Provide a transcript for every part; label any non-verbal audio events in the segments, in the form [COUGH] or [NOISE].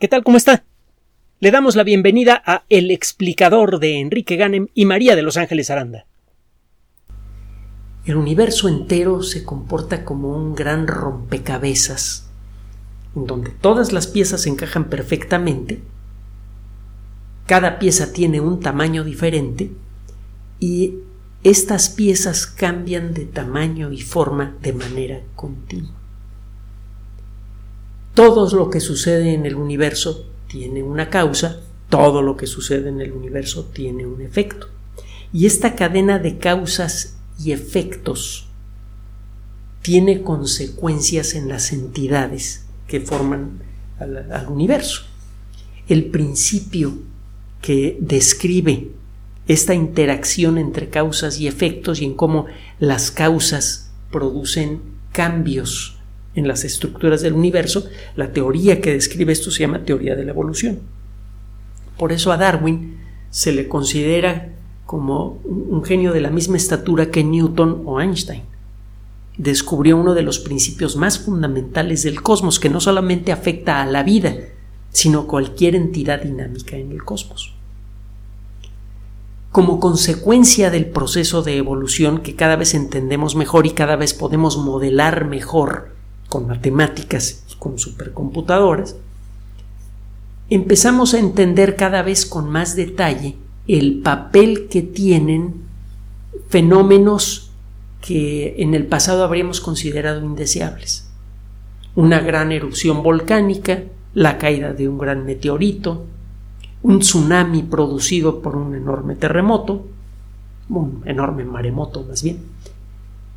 ¿Qué tal? ¿Cómo está? Le damos la bienvenida a El explicador de Enrique Ganem y María de Los Ángeles Aranda. El universo entero se comporta como un gran rompecabezas, en donde todas las piezas encajan perfectamente, cada pieza tiene un tamaño diferente y estas piezas cambian de tamaño y forma de manera continua. Todo lo que sucede en el universo tiene una causa, todo lo que sucede en el universo tiene un efecto. Y esta cadena de causas y efectos tiene consecuencias en las entidades que forman al, al universo. El principio que describe esta interacción entre causas y efectos y en cómo las causas producen cambios en las estructuras del universo, la teoría que describe esto se llama teoría de la evolución. Por eso a Darwin se le considera como un genio de la misma estatura que Newton o Einstein. Descubrió uno de los principios más fundamentales del cosmos que no solamente afecta a la vida, sino cualquier entidad dinámica en el cosmos. Como consecuencia del proceso de evolución que cada vez entendemos mejor y cada vez podemos modelar mejor, con matemáticas, con supercomputadoras, empezamos a entender cada vez con más detalle el papel que tienen fenómenos que en el pasado habríamos considerado indeseables. Una gran erupción volcánica, la caída de un gran meteorito, un tsunami producido por un enorme terremoto, un enorme maremoto más bien,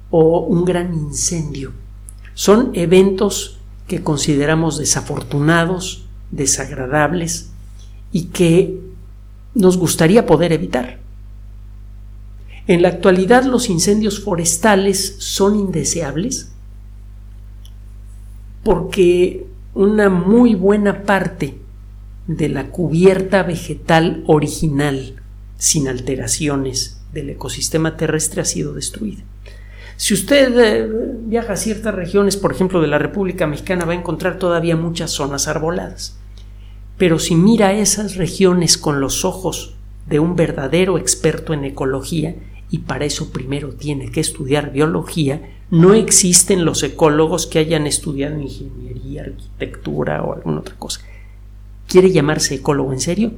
o un gran incendio son eventos que consideramos desafortunados, desagradables y que nos gustaría poder evitar. En la actualidad los incendios forestales son indeseables porque una muy buena parte de la cubierta vegetal original sin alteraciones del ecosistema terrestre ha sido destruida. Si usted eh, viaja a ciertas regiones, por ejemplo, de la República Mexicana, va a encontrar todavía muchas zonas arboladas. Pero si mira esas regiones con los ojos de un verdadero experto en ecología, y para eso primero tiene que estudiar biología, no existen los ecólogos que hayan estudiado ingeniería, arquitectura o alguna otra cosa. ¿Quiere llamarse ecólogo en serio?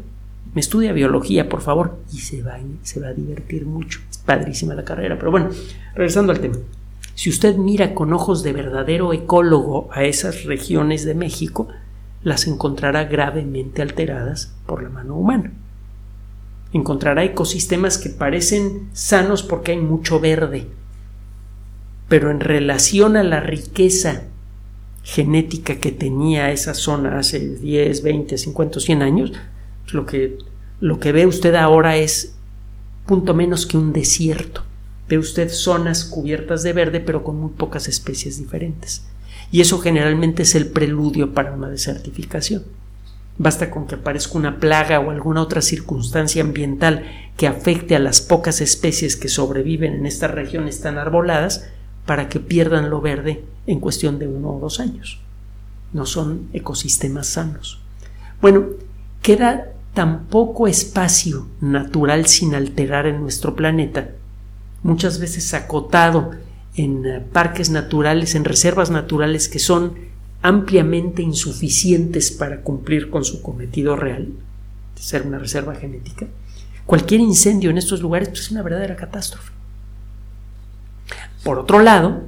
Me estudia biología, por favor, y se va, se va a divertir mucho. Es padrísima la carrera, pero bueno, regresando al tema. Si usted mira con ojos de verdadero ecólogo a esas regiones de México, las encontrará gravemente alteradas por la mano humana. Encontrará ecosistemas que parecen sanos porque hay mucho verde, pero en relación a la riqueza genética que tenía esa zona hace 10, 20, 50, 100 años, lo que, lo que ve usted ahora es punto menos que un desierto. Ve usted zonas cubiertas de verde pero con muy pocas especies diferentes. Y eso generalmente es el preludio para una desertificación. Basta con que aparezca una plaga o alguna otra circunstancia ambiental que afecte a las pocas especies que sobreviven en estas regiones tan arboladas para que pierdan lo verde en cuestión de uno o dos años. No son ecosistemas sanos. Bueno, queda tan poco espacio natural sin alterar en nuestro planeta, muchas veces acotado en eh, parques naturales, en reservas naturales que son ampliamente insuficientes para cumplir con su cometido real, de ser una reserva genética, cualquier incendio en estos lugares pues, es una verdadera catástrofe. Por otro lado,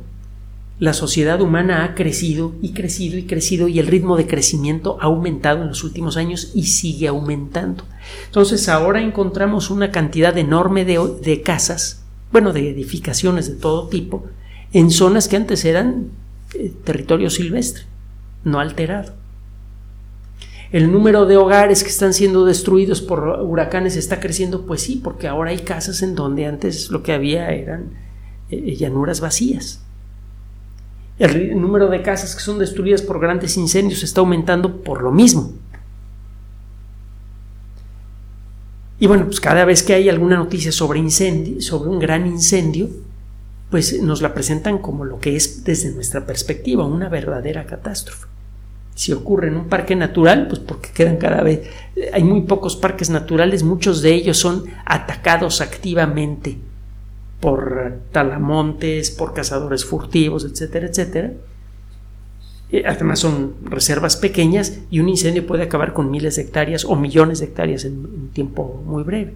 la sociedad humana ha crecido y crecido y crecido y el ritmo de crecimiento ha aumentado en los últimos años y sigue aumentando. Entonces ahora encontramos una cantidad enorme de, casas, bueno, de edificaciones de todo tipo, en zonas que antes eran eh, territorio silvestre, no alterado. El número de hogares que están siendo destruidos por huracanes está creciendo, pues sí, porque ahora hay casas en donde antes lo que había eran eh, llanuras vacías. El número de casas que son destruidas por grandes incendios está aumentando por lo mismo. Y bueno, pues cada vez que hay alguna noticia sobre incendio, sobre un gran incendio, pues nos la presentan como lo que es desde nuestra perspectiva, una verdadera catástrofe. Si ocurre en un parque natural, pues porque quedan cada vez... Hay muy pocos parques naturales, muchos de ellos son atacados activamente por talamontes, por cazadores furtivos, etcétera, etcétera. Además son reservas pequeñas y un incendio puede acabar con miles de hectáreas o millones de hectáreas en un tiempo muy breve.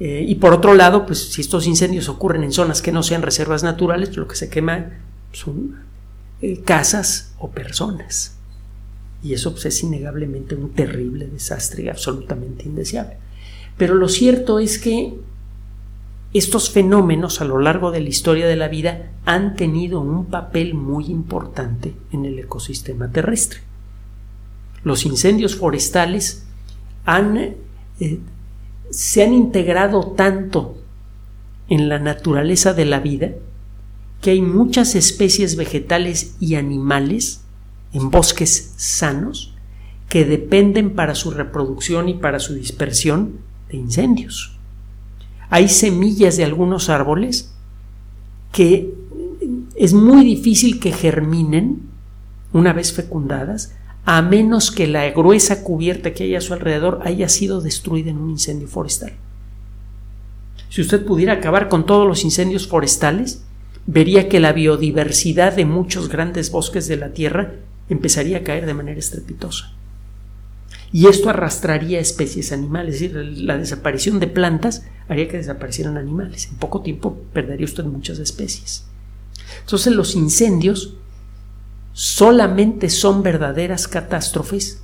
Eh, y por otro lado, pues si estos incendios ocurren en zonas que no sean reservas naturales, lo que se quema son eh, casas o personas. Y eso pues, es innegablemente un terrible desastre absolutamente indeseable. Pero lo cierto es que estos fenómenos a lo largo de la historia de la vida han tenido un papel muy importante en el ecosistema terrestre. Los incendios forestales eh, se han integrado tanto en la naturaleza de la vida que hay muchas especies vegetales y animales en bosques sanos que dependen para su reproducción y para su dispersión de incendios. Hay semillas de algunos árboles que es muy difícil que germinen una vez fecundadas a menos que la gruesa cubierta que hay a su alrededor haya sido destruida en un incendio forestal. Si usted pudiera acabar con todos los incendios forestales, vería que la biodiversidad de muchos grandes bosques de la Tierra empezaría a caer de manera estrepitosa. Y esto arrastraría especies animales, es decir, la desaparición de plantas haría que desaparecieran animales. En poco tiempo perdería usted muchas especies. Entonces los incendios solamente son verdaderas catástrofes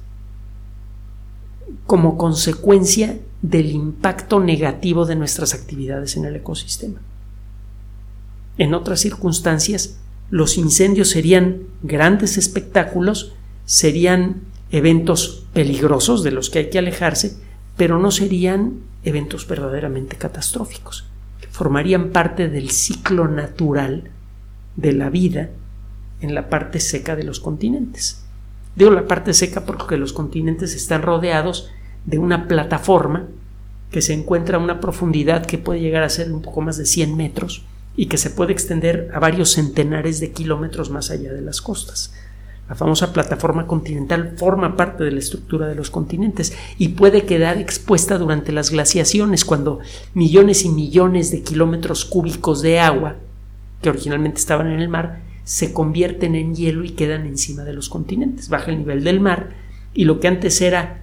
como consecuencia del impacto negativo de nuestras actividades en el ecosistema. En otras circunstancias, los incendios serían grandes espectáculos, serían eventos peligrosos de los que hay que alejarse, pero no serían eventos verdaderamente catastróficos. Formarían parte del ciclo natural de la vida en la parte seca de los continentes. Digo la parte seca porque los continentes están rodeados de una plataforma que se encuentra a una profundidad que puede llegar a ser un poco más de 100 metros y que se puede extender a varios centenares de kilómetros más allá de las costas. La famosa plataforma continental forma parte de la estructura de los continentes y puede quedar expuesta durante las glaciaciones cuando millones y millones de kilómetros cúbicos de agua que originalmente estaban en el mar se convierten en hielo y quedan encima de los continentes. Baja el nivel del mar y lo que antes era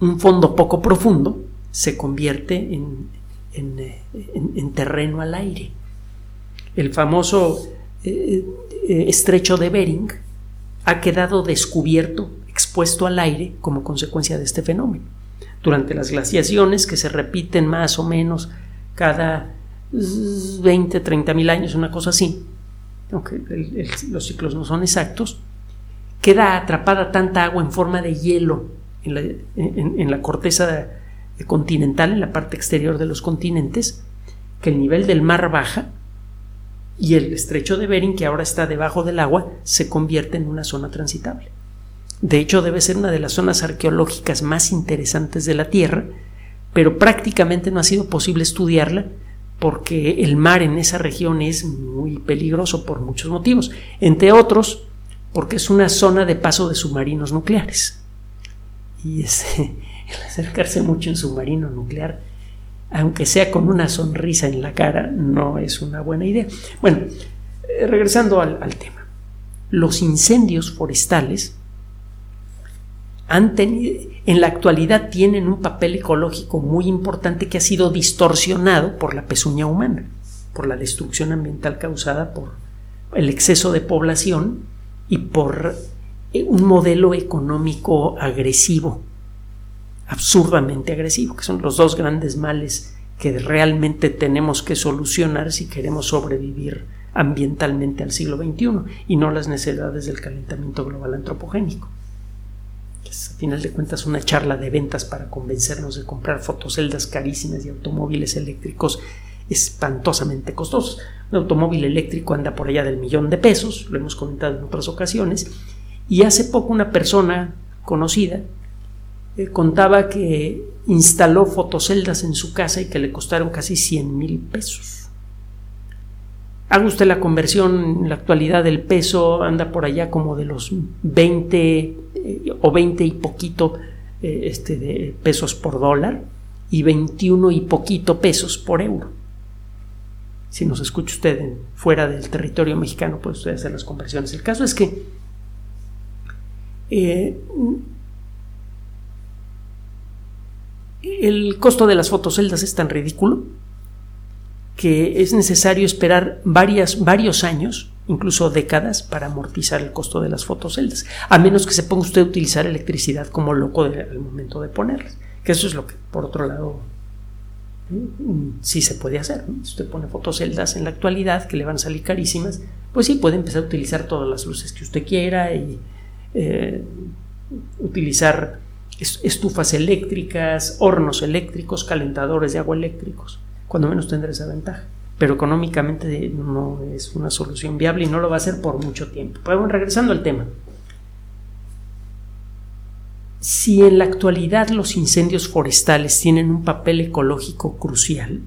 un fondo poco profundo se convierte en, en, terreno al aire. El famoso eh, eh, estrecho de Bering ha quedado descubierto, expuesto al aire como consecuencia de este fenómeno. Durante las glaciaciones, que se repiten más o menos cada 20, 30 mil años, una cosa así, aunque los ciclos no son exactos, queda atrapada tanta agua en forma de hielo en la, corteza continental, en la parte exterior de los continentes, que el nivel del mar baja y el estrecho de Bering, que ahora está debajo del agua, se convierte en una zona transitable. De hecho, debe ser una de las zonas arqueológicas más interesantes de la Tierra, pero prácticamente no ha sido posible estudiarla porque el mar en esa región es muy peligroso por muchos motivos, entre otros porque es una zona de paso de submarinos nucleares. Y [LAUGHS] el acercarse mucho en submarino nuclear, aunque sea con una sonrisa en la cara, no es una buena idea. Bueno, eh, regresando al tema. Los incendios forestales en la actualidad tienen un papel ecológico muy importante que ha sido distorsionado por la pezuña humana, por la destrucción ambiental causada por el exceso de población y por eh, un modelo económico agresivo, absurdamente agresivo, que son los dos grandes males que realmente tenemos que solucionar si queremos sobrevivir ambientalmente al siglo XXI y no las necesidades del calentamiento global antropogénico a final de cuentas una charla de ventas para convencernos de comprar fotoceldas carísimas y automóviles eléctricos espantosamente costosos. Un automóvil eléctrico anda por allá del millón de pesos, lo hemos comentado en otras ocasiones, y hace poco una persona conocida eh, contaba que instaló fotoceldas en su casa y que le costaron casi 100 mil pesos. haga usted la conversión en la actualidad del peso, anda por allá como de los 20 eh, o 20 y poquito eh, este, de pesos por dólar y 21 y poquito pesos por euro. Si nos escucha usted fuera del territorio mexicano, puede usted hacer las conversiones. El caso es que el costo de las fotoceldas es tan ridículo que es necesario esperar varias, varios años, incluso décadas, para amortizar el costo de las fotoceldas, a menos que se ponga usted a utilizar electricidad como loco al momento de ponerlas, que eso es lo que, por otro lado, sí se puede hacer. Si usted pone fotoceldas en la actualidad que le van a salir carísimas, pues sí puede empezar a utilizar todas las luces que usted quiera y eh, utilizar estufas eléctricas, hornos eléctricos, calentadores de agua eléctricos cuando menos tendrá esa ventaja. Pero económicamente no es una solución viable y no lo va a ser por mucho tiempo. Pero regresando al tema. Si en la actualidad los incendios forestales tienen un papel ecológico crucial,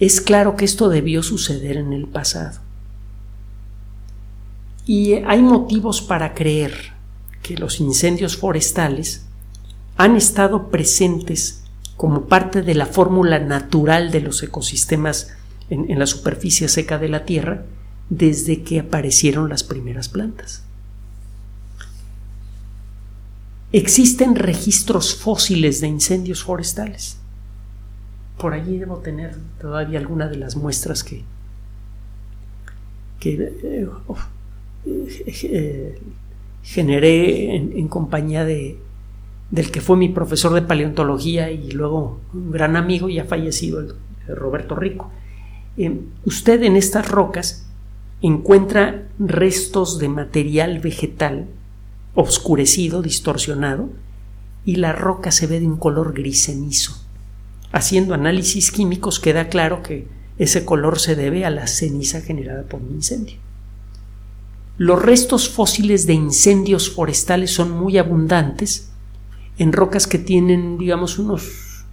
es claro que esto debió suceder en el pasado. Y hay motivos para creer que los incendios forestales han estado presentes como parte de la fórmula natural de los ecosistemas en, la superficie seca de la Tierra desde que aparecieron las primeras plantas. Existen registros fósiles de incendios forestales. Por allí debo tener todavía alguna de las muestras que, eh, eh, generé en compañía de del que fue mi profesor de paleontología y luego un gran amigo ya fallecido, el, Roberto Rico. Eh, usted en estas rocas encuentra restos de material vegetal obscurecido, distorsionado, y la roca se ve de un color gris cenizo. Haciendo análisis químicos queda claro que ese color se debe a la ceniza generada por un incendio. Los restos fósiles de incendios forestales son muy abundantes en rocas que tienen, digamos, unos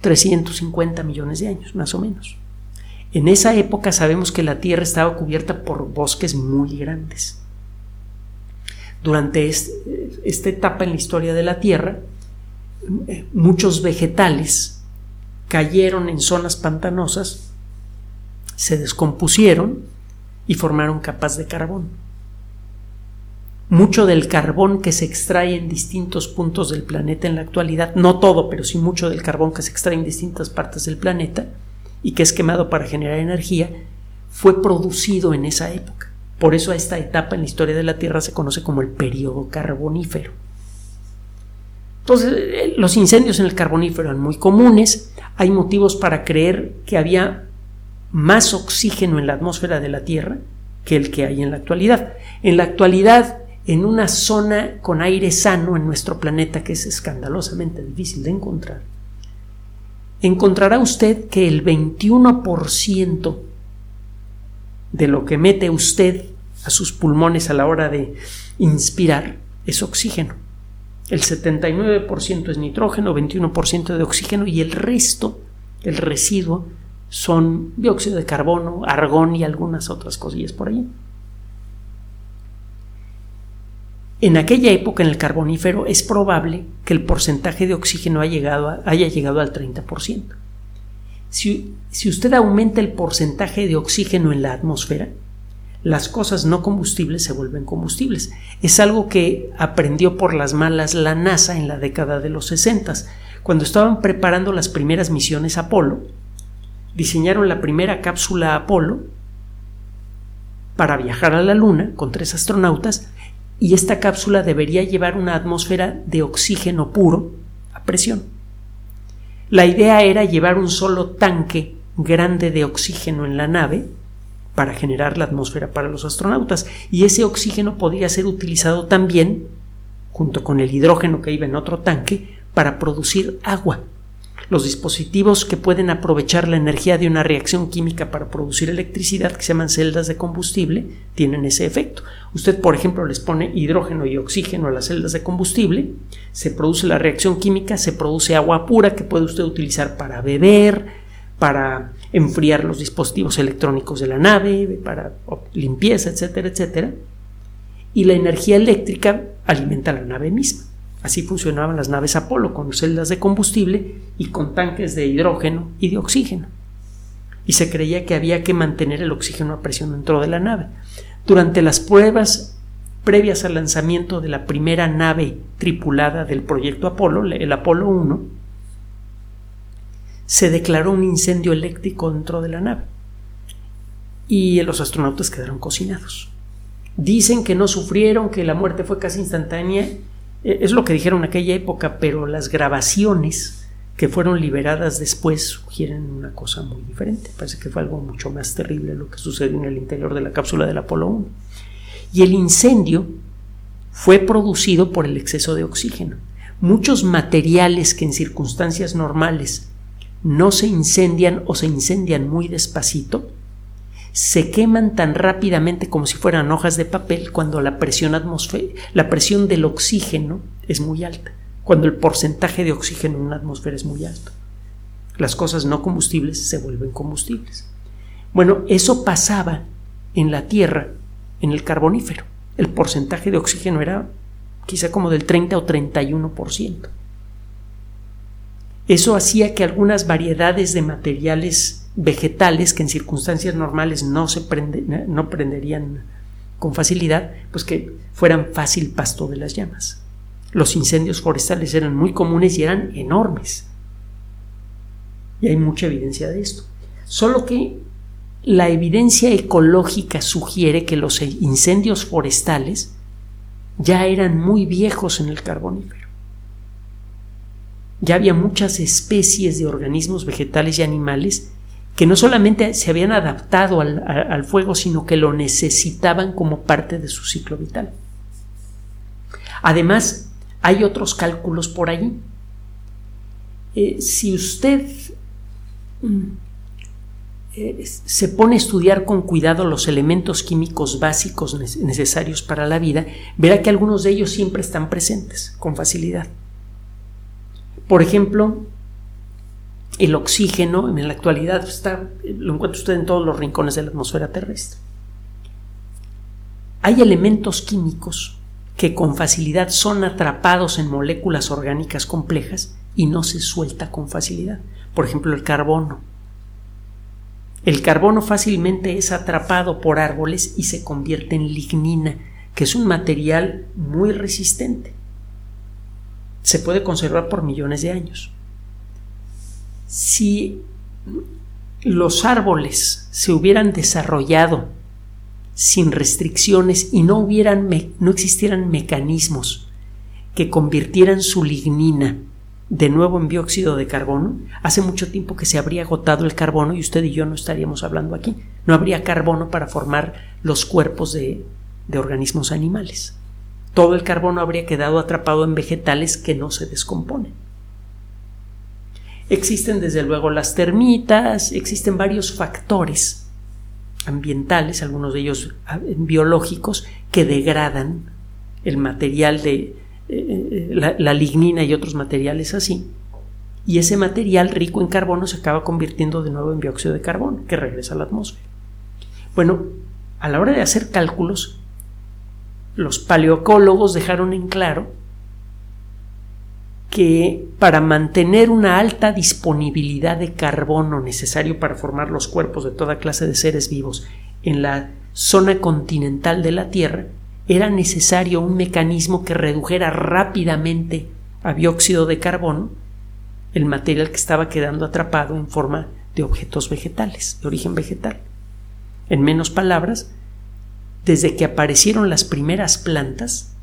350 millones de años, más o menos. En esa época sabemos que la Tierra estaba cubierta por bosques muy grandes. Durante esta etapa en la historia de la Tierra, muchos vegetales cayeron en zonas pantanosas, se descompusieron y formaron capas de carbón mucho del carbón que se extrae en distintos puntos del planeta en la actualidad, no todo, pero sí mucho del carbón que se extrae en distintas partes del planeta y que es quemado para generar energía, fue producido en esa época. Por eso a esta etapa en la historia de la Tierra se conoce como el periodo carbonífero. Entonces, eh, los incendios en el carbonífero eran muy comunes, hay motivos para creer que había más oxígeno en la atmósfera de la Tierra que el que hay en la actualidad. En la actualidad, en una zona con aire sano en nuestro planeta que es escandalosamente difícil de encontrar, encontrará usted que el 21% de lo que mete usted a sus pulmones a la hora de inspirar es oxígeno. El 79% es nitrógeno, 21% de oxígeno y el resto, el residuo, son dióxido de carbono, argón y algunas otras cosillas por ahí. En aquella época, en el carbonífero, es probable que el porcentaje de oxígeno haya llegado, al 30%. Si, si usted aumenta el porcentaje de oxígeno en la atmósfera, las cosas no combustibles se vuelven combustibles. Es algo que aprendió por las malas la NASA en la década de los 60. Cuando estaban preparando las primeras misiones Apolo, diseñaron la primera cápsula Apolo para viajar a la Luna con tres astronautas y esta cápsula debería llevar una atmósfera de oxígeno puro a presión. La idea era llevar un solo tanque grande de oxígeno en la nave para generar la atmósfera para los astronautas y ese oxígeno podría ser utilizado también junto con el hidrógeno que iba en otro tanque para producir agua los dispositivos que pueden aprovechar la energía de una reacción química para producir electricidad, que se llaman celdas de combustible, tienen ese efecto. Usted, por ejemplo, les pone hidrógeno y oxígeno a las celdas de combustible, se produce la reacción química, se produce agua pura que puede usted utilizar para beber, para enfriar los dispositivos electrónicos de la nave, para limpieza, etcétera, etcétera. Y la energía eléctrica alimenta la nave misma. Así funcionaban las naves Apolo, con celdas de combustible y con tanques de hidrógeno y de oxígeno. Y se creía que había que mantener el oxígeno a presión dentro de la nave. Durante las pruebas previas al lanzamiento de la primera nave tripulada del proyecto Apolo, el Apolo 1, se declaró un incendio eléctrico dentro de la nave y los astronautas quedaron cocinados. Dicen que no sufrieron, que la muerte fue casi instantánea, es lo que dijeron en aquella época, pero las grabaciones que fueron liberadas después sugieren una cosa muy diferente. Parece que fue algo mucho más terrible lo que sucedió en el interior de la cápsula del Apolo 1. Y el incendio fue producido por el exceso de oxígeno. Muchos materiales que en circunstancias normales no se incendian o se incendian muy despacito, se queman tan rápidamente como si fueran hojas de papel cuando la presión la presión del oxígeno es muy alta, cuando el porcentaje de oxígeno en una atmósfera es muy alto. Las cosas no combustibles se vuelven combustibles. Bueno, eso pasaba en la Tierra, en el carbonífero. El porcentaje de oxígeno era quizá como del 30 o 31%. Eso hacía que algunas variedades de materiales vegetales que en circunstancias normales no se no prenderían con facilidad, pues que fueran fácil pasto de las llamas. Los incendios forestales eran muy comunes y eran enormes. Y hay mucha evidencia de esto. Solo que la evidencia ecológica sugiere que los incendios forestales ya eran muy viejos en el carbonífero ya había muchas especies de organismos vegetales y animales que no solamente se habían adaptado al, fuego, sino que lo necesitaban como parte de su ciclo vital. Además, hay otros cálculos por allí. Eh, si usted mm, eh, se pone a estudiar con cuidado los elementos químicos básicos necesarios para la vida, verá que algunos de ellos siempre están presentes con facilidad. Por ejemplo, el oxígeno en la actualidad está, lo encuentra usted en todos los rincones de la atmósfera terrestre. Hay elementos químicos que con facilidad son atrapados en moléculas orgánicas complejas y no se suelta con facilidad. Por ejemplo, el carbono. El carbono fácilmente es atrapado por árboles y se convierte en lignina, que es un material muy resistente se puede conservar por millones de años. Si los árboles se hubieran desarrollado sin restricciones y no hubieran no existieran mecanismos que convirtieran su lignina de nuevo en dióxido de carbono, hace mucho tiempo que se habría agotado el carbono y usted y yo no estaríamos hablando aquí. No habría carbono para formar los cuerpos de organismos animales todo el carbono habría quedado atrapado en vegetales que no se descomponen. Existen desde luego las termitas, existen varios factores ambientales, algunos de ellos ah, biológicos, que degradan el material de eh, eh, la, la lignina y otros materiales así. Y ese material rico en carbono se acaba convirtiendo de nuevo en dióxido de carbono, que regresa a la atmósfera. Bueno, a la hora de hacer cálculos, los paleocólogos dejaron en claro que para mantener una alta disponibilidad de carbono necesario para formar los cuerpos de toda clase de seres vivos en la zona continental de la Tierra, era necesario un mecanismo que redujera rápidamente a dióxido de carbono el material que estaba quedando atrapado en forma de objetos vegetales, de origen vegetal. En menos palabras, desde que aparecieron las primeras plantas,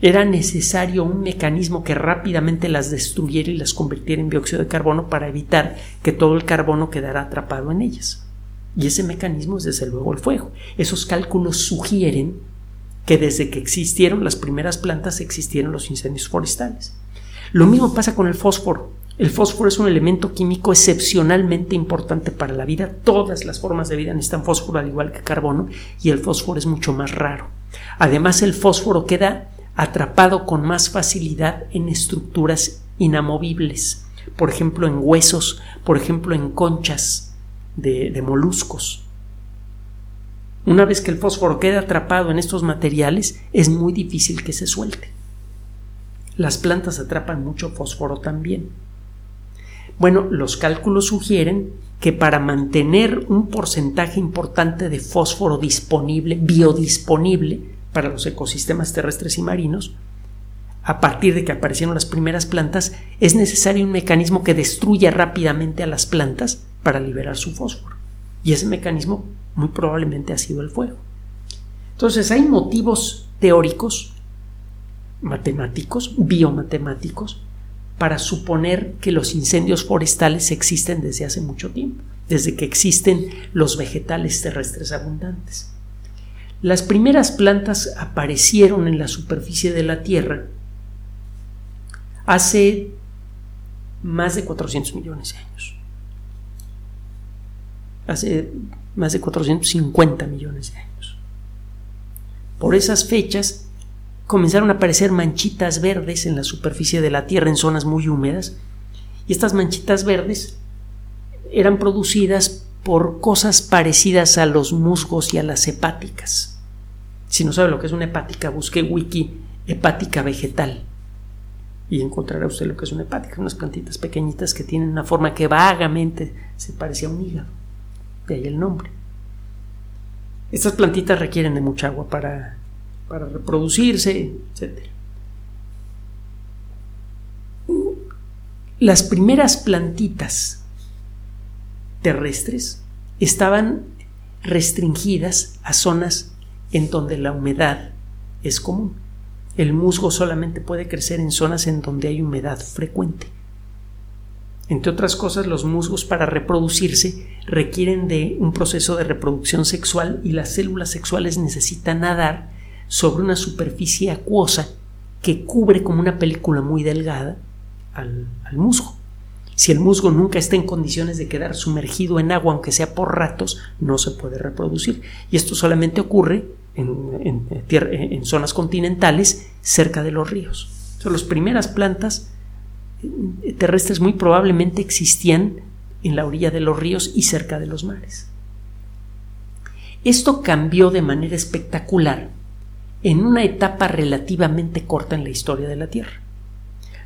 era necesario un mecanismo que rápidamente las destruyera y las convirtiera en dióxido de carbono para evitar que todo el carbono quedara atrapado en ellas. Y ese mecanismo es desde luego el fuego. Esos cálculos sugieren que desde que existieron las primeras plantas existieron los incendios forestales. Lo mismo pasa con el fósforo. El fósforo es un elemento químico excepcionalmente importante para la vida. Todas las formas de vida necesitan fósforo al igual que carbono y el fósforo es mucho más raro. Además el fósforo queda atrapado con más facilidad en estructuras inamovibles. por ejemplo en huesos, por ejemplo en conchas de, moluscos. Una vez que el fósforo queda atrapado en estos materiales, es muy difícil que se suelte. Las plantas atrapan mucho fósforo también. Bueno, los cálculos sugieren que para mantener un porcentaje importante de fósforo disponible, biodisponible para los ecosistemas terrestres y marinos, a partir de que aparecieron las primeras plantas, es necesario un mecanismo que destruya rápidamente a las plantas para liberar su fósforo. Y ese mecanismo muy probablemente ha sido el fuego. Entonces hay motivos teóricos, matemáticos, biomatemáticos, para suponer que los incendios forestales existen desde hace mucho tiempo, desde que existen los vegetales terrestres abundantes. Las primeras plantas aparecieron en la superficie de la Tierra hace más de 400 millones de años. Hace más de 450 millones de años. Por esas fechas comenzaron a aparecer manchitas verdes en la superficie de la Tierra en zonas muy húmedas y estas manchitas verdes eran producidas por cosas parecidas a los musgos y a las hepáticas. Si no sabe lo que es una hepática, busque wiki hepática vegetal y encontrará usted lo que es una hepática, unas plantitas pequeñitas que tienen una forma que vagamente se parece a un hígado. De ahí el nombre. Estas plantitas requieren de mucha agua para, para reproducirse, etc. Las primeras plantitas terrestres estaban restringidas a zonas en donde la humedad es común. El musgo solamente puede crecer en zonas en donde hay humedad frecuente. Entre otras cosas, los musgos para reproducirse requieren de un proceso de reproducción sexual y las células sexuales necesitan nadar sobre una superficie acuosa que cubre como una película muy delgada al, musgo. Si el musgo nunca está en condiciones de quedar sumergido en agua, aunque sea por ratos, no se puede reproducir. Y esto solamente ocurre en, zonas continentales cerca de los ríos. Las primeras plantas terrestres muy probablemente existían en la orilla de los ríos y cerca de los mares. Esto cambió de manera espectacular en una etapa relativamente corta en la historia de la Tierra.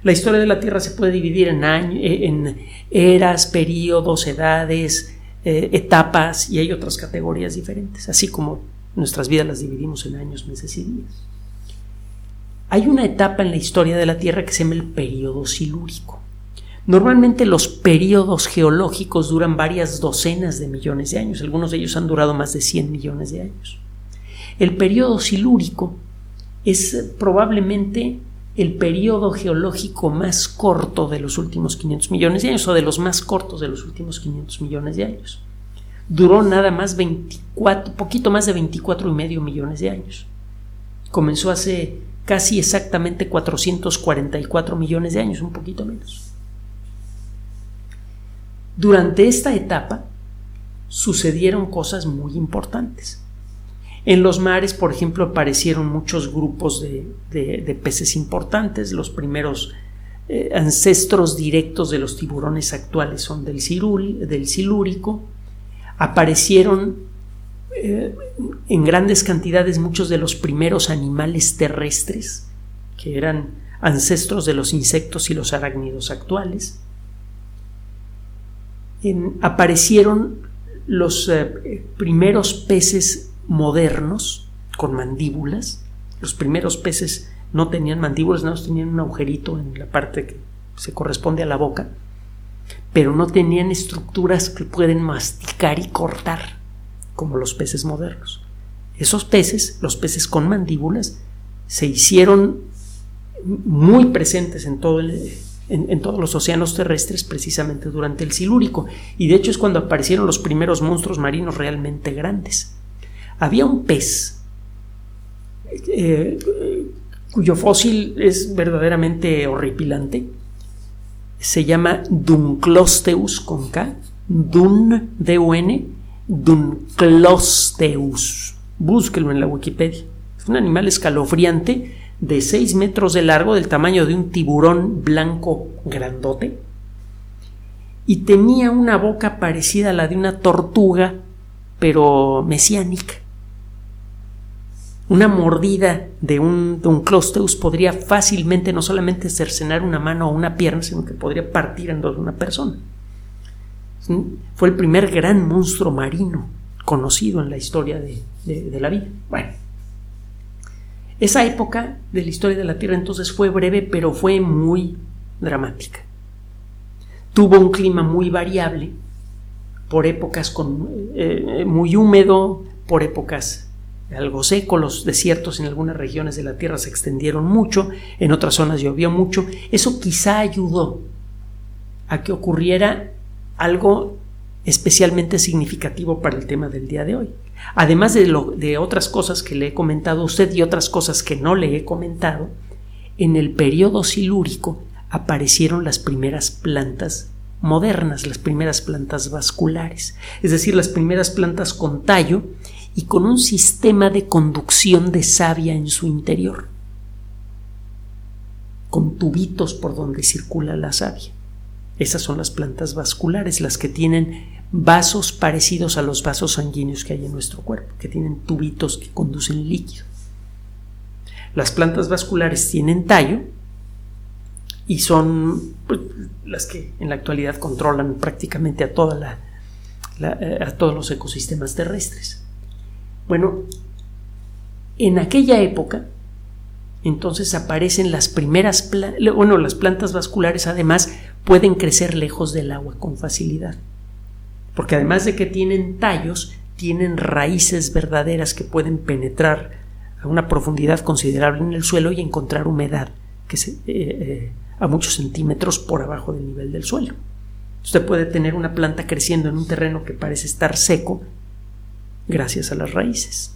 La historia de la Tierra se puede dividir en, eh, eras, periodos, edades, eh, etapas y hay otras categorías diferentes, así como nuestras vidas las dividimos en años, meses y días. Hay una etapa en la historia de la Tierra que se llama el periodo silúrico. Normalmente los periodos geológicos duran varias docenas de millones de años, algunos de ellos han durado más de 100 millones de años. El periodo silúrico es probablemente el periodo geológico más corto de los últimos 500 millones de años o de los más cortos de los últimos 500 millones de años. Duró nada más 24, poquito más de 24 y medio millones de años. Comenzó hace casi exactamente 444 millones de años, un poquito menos. Durante esta etapa sucedieron cosas muy importantes. En los mares, por ejemplo, aparecieron muchos grupos de, peces importantes. Los primeros eh, ancestros directos de los tiburones actuales son del, del silúrico. Aparecieron eh, en grandes cantidades muchos de los primeros animales terrestres, que eran ancestros de los insectos y los arácnidos actuales. aparecieron los eh, primeros peces modernos con mandíbulas. Los primeros peces no tenían mandíbulas, no tenían un agujerito en la parte que se corresponde a la boca, pero no tenían estructuras que pueden masticar y cortar como los peces modernos. Esos peces, los peces con mandíbulas, se hicieron muy presentes en, todo en, todos los océanos terrestres precisamente durante el Silúrico, y de hecho es cuando aparecieron los primeros monstruos marinos realmente grandes. Había un pez eh, cuyo fósil es verdaderamente horripilante, se llama Dunclosteus con K, Dun, D-U-N, Dunclosteus. Búsquelo en la Wikipedia. Es un animal escalofriante de 6 metros de largo, del tamaño de un tiburón blanco grandote, y tenía una boca parecida a la de una tortuga, pero mesiánica. Una mordida de un, de un Closteus podría fácilmente no solamente cercenar una mano o una pierna, sino que podría partir en dos una persona. Fue el primer gran monstruo marino conocido en la historia de, de la vida. Bueno, esa época de la historia de la Tierra entonces fue breve, pero fue muy dramática. Tuvo un clima muy variable, por épocas con, eh, muy húmedo, por épocas algo seco, los desiertos en algunas regiones de la Tierra se extendieron mucho, en otras zonas llovió mucho. Eso quizá ayudó a que ocurriera algo especialmente significativo para el tema del día de hoy. Además de, lo, de otras cosas que le he comentado a usted y otras cosas que no le he comentado, en el periodo silúrico aparecieron las primeras plantas modernas, las primeras plantas vasculares, es decir, las primeras plantas con tallo y con un sistema de conducción de savia en su interior, con tubitos por donde circula la savia. Esas son las plantas vasculares, las que tienen vasos parecidos a los vasos sanguíneos que hay en nuestro cuerpo, que tienen tubitos que conducen líquido. Las plantas vasculares tienen tallo y son pues, las que en la actualidad controlan prácticamente a, eh, a todos los ecosistemas terrestres. Bueno, en aquella época, entonces aparecen las primeras, bueno, las plantas vasculares además pueden crecer lejos del agua con facilidad porque además de que tienen tallos, tienen raíces verdaderas que pueden penetrar a una profundidad considerable en el suelo y encontrar humedad que se, eh, eh, a muchos centímetros por abajo del nivel del suelo. Usted puede tener una planta creciendo en un terreno que parece estar seco gracias a las raíces.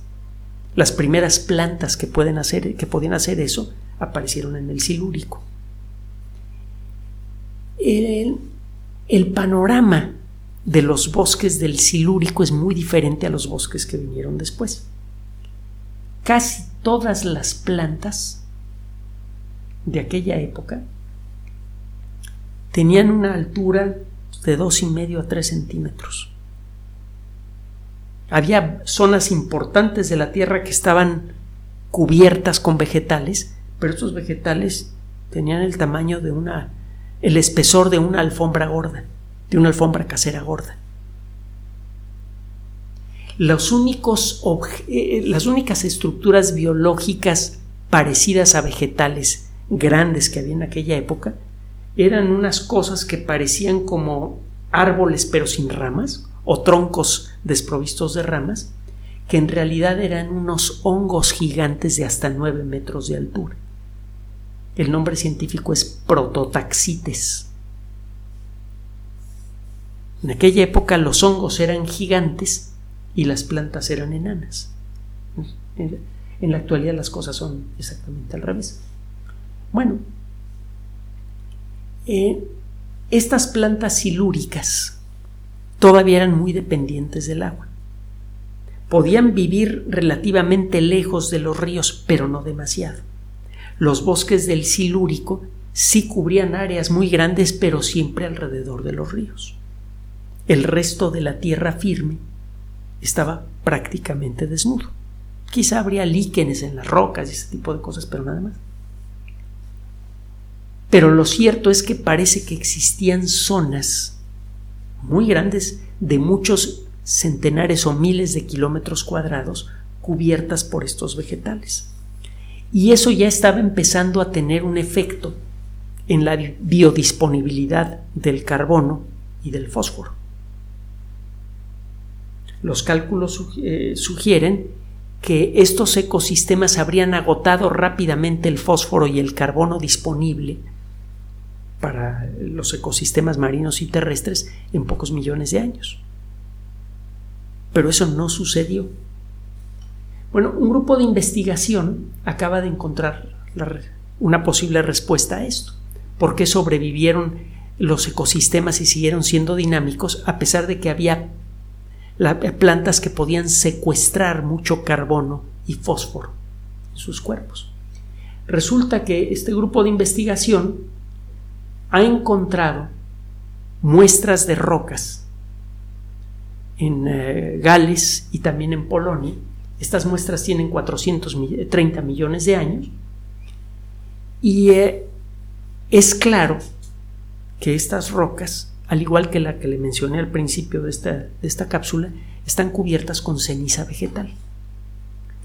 Las primeras plantas que pueden hacer, que podían hacer eso aparecieron en el silúrico. El, el panorama de los bosques del Silúrico es muy diferente a los bosques que vinieron después. Casi todas las plantas de aquella época tenían una altura de dos y medio a tres centímetros. Había zonas importantes de la tierra que estaban cubiertas con vegetales, pero estos vegetales tenían el tamaño de una, el espesor de una alfombra gorda de una alfombra casera gorda. Los únicos eh, las únicas estructuras biológicas parecidas a vegetales grandes que había en aquella época eran unas cosas que parecían como árboles pero sin ramas o troncos desprovistos de ramas que en realidad eran unos hongos gigantes de hasta 9 metros de altura. El nombre científico es prototaxites. En aquella época los hongos eran gigantes y las plantas eran enanas. En la actualidad las cosas son exactamente al revés. Bueno, eh, estas plantas silúricas todavía eran muy dependientes del agua. Podían vivir relativamente lejos de los ríos, pero no demasiado. Los bosques del silúrico sí cubrían áreas muy grandes, pero siempre alrededor de los ríos. El resto de la tierra firme estaba prácticamente desnudo. Quizá habría líquenes en las rocas y ese tipo de cosas, pero nada más. Pero lo cierto es que parece que existían zonas muy grandes de muchos centenares o miles de kilómetros cuadrados cubiertas por estos vegetales. Y eso ya estaba empezando a tener un efecto en la biodisponibilidad del carbono y del fósforo. Los cálculos eh, sugieren que estos ecosistemas habrían agotado rápidamente el fósforo y el carbono disponible para los ecosistemas marinos y terrestres en pocos millones de años. Pero eso no sucedió. Bueno, un grupo de investigación acaba de encontrar una posible respuesta a esto. ¿Por qué sobrevivieron los ecosistemas y siguieron siendo dinámicos a pesar de que había plantas que podían secuestrar mucho carbono y fósforo en sus cuerpos. Resulta que este grupo de investigación ha encontrado muestras de rocas en eh, Gales y también en Polonia. Estas muestras tienen 430 millones de años y eh, es claro que estas rocas, al igual que la que le mencioné al principio de esta, de esta cápsula, están cubiertas con ceniza vegetal.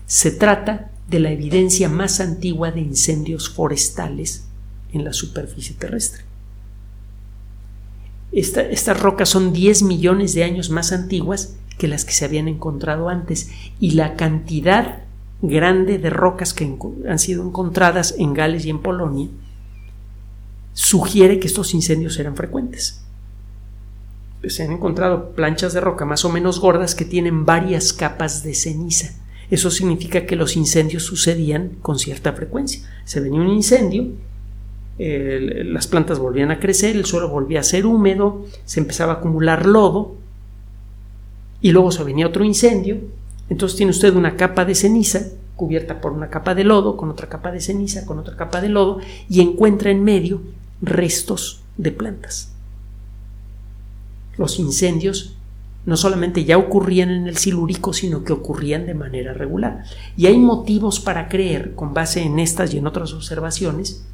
Se trata de la evidencia más antigua de incendios forestales en la superficie terrestre. Estas rocas son 10 millones de años más antiguas que las que se habían encontrado antes y la cantidad grande de rocas que han sido encontradas en Gales y en Polonia sugiere que estos incendios eran frecuentes. Se han encontrado planchas de roca más o menos gordas que tienen varias capas de ceniza. Eso significa que los incendios sucedían con cierta frecuencia. Se venía un incendio, las plantas volvían a crecer, el suelo volvía a ser húmedo, se empezaba a acumular lodo y luego se venía otro incendio. Entonces tiene usted una capa de ceniza cubierta por una capa de lodo, con otra capa de ceniza, con otra capa de lodo y encuentra en medio restos de plantas. Los incendios no solamente ya ocurrían en el silúrico, sino que ocurrían de manera regular. Y hay motivos para creer, con base en estas y en otras observaciones,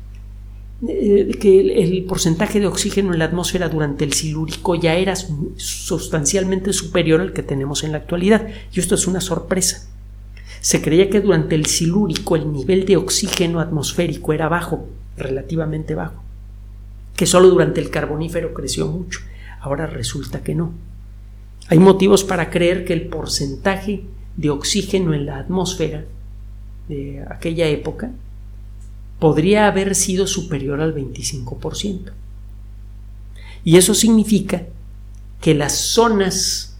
que el, porcentaje de oxígeno en la atmósfera durante el silúrico ya era sustancialmente superior al que tenemos en la actualidad. Y esto es una sorpresa. Se creía que durante el silúrico el nivel de oxígeno atmosférico era bajo, relativamente bajo, que solo durante el carbonífero creció mucho. Ahora resulta que no. Hay motivos para creer que el porcentaje de oxígeno en la atmósfera de aquella época podría haber sido superior al 25%. Y eso significa que las zonas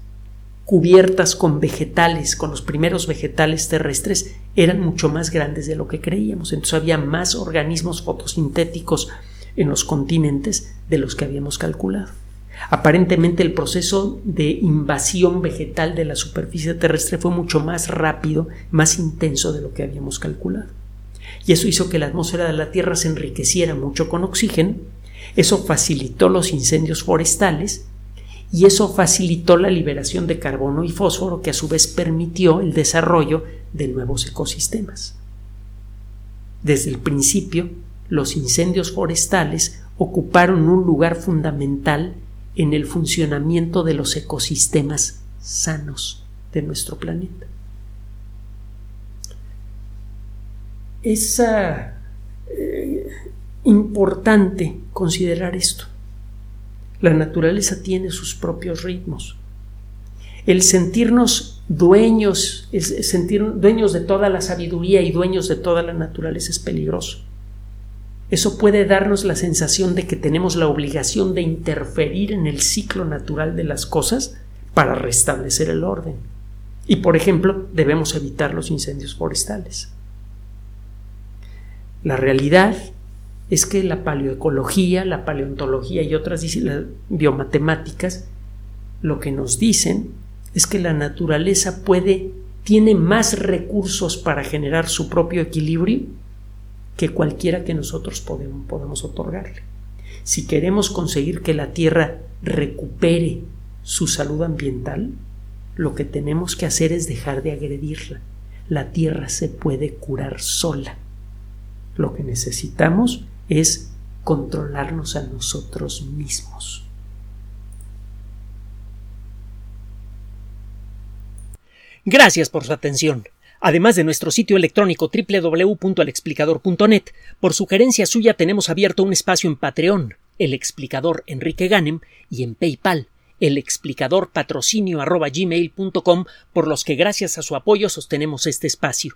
cubiertas con vegetales, con los primeros vegetales terrestres, eran mucho más grandes de lo que creíamos. Entonces había más organismos fotosintéticos en los continentes de los que habíamos calculado. Aparentemente el proceso de invasión vegetal de la superficie terrestre fue mucho más rápido, más intenso de lo que habíamos calculado. Y eso hizo que la atmósfera de la Tierra se enriqueciera mucho con oxígeno, eso facilitó los incendios forestales y eso facilitó la liberación de carbono y fósforo que a su vez permitió el desarrollo de nuevos ecosistemas. Desde el principio, los incendios forestales ocuparon un lugar fundamental en el funcionamiento de los ecosistemas sanos de nuestro planeta. Es eh, importante considerar esto. La naturaleza tiene sus propios ritmos. El sentirnos dueños, sentir dueños de toda la sabiduría y dueños de toda la naturaleza es peligroso. Eso puede darnos la sensación de que tenemos la obligación de interferir en el ciclo natural de las cosas para restablecer el orden. Y, por ejemplo, debemos evitar los incendios forestales. La realidad es que la paleoecología, la paleontología y otras biomatemáticas lo que nos dicen es que la naturaleza puede tiene más recursos para generar su propio equilibrio que cualquiera que nosotros podemos, podemos otorgarle. Si queremos conseguir que la Tierra recupere su salud ambiental, lo que tenemos que hacer es dejar de agredirla. La Tierra se puede curar sola. Lo que necesitamos es controlarnos a nosotros mismos. Gracias por su atención además de nuestro sitio electrónico www.alexplicador.net. Por sugerencia suya tenemos abierto un espacio en Patreon, el explicador Enrique Ganem, y en PayPal, el explicador patrocinio por los que gracias a su apoyo sostenemos este espacio.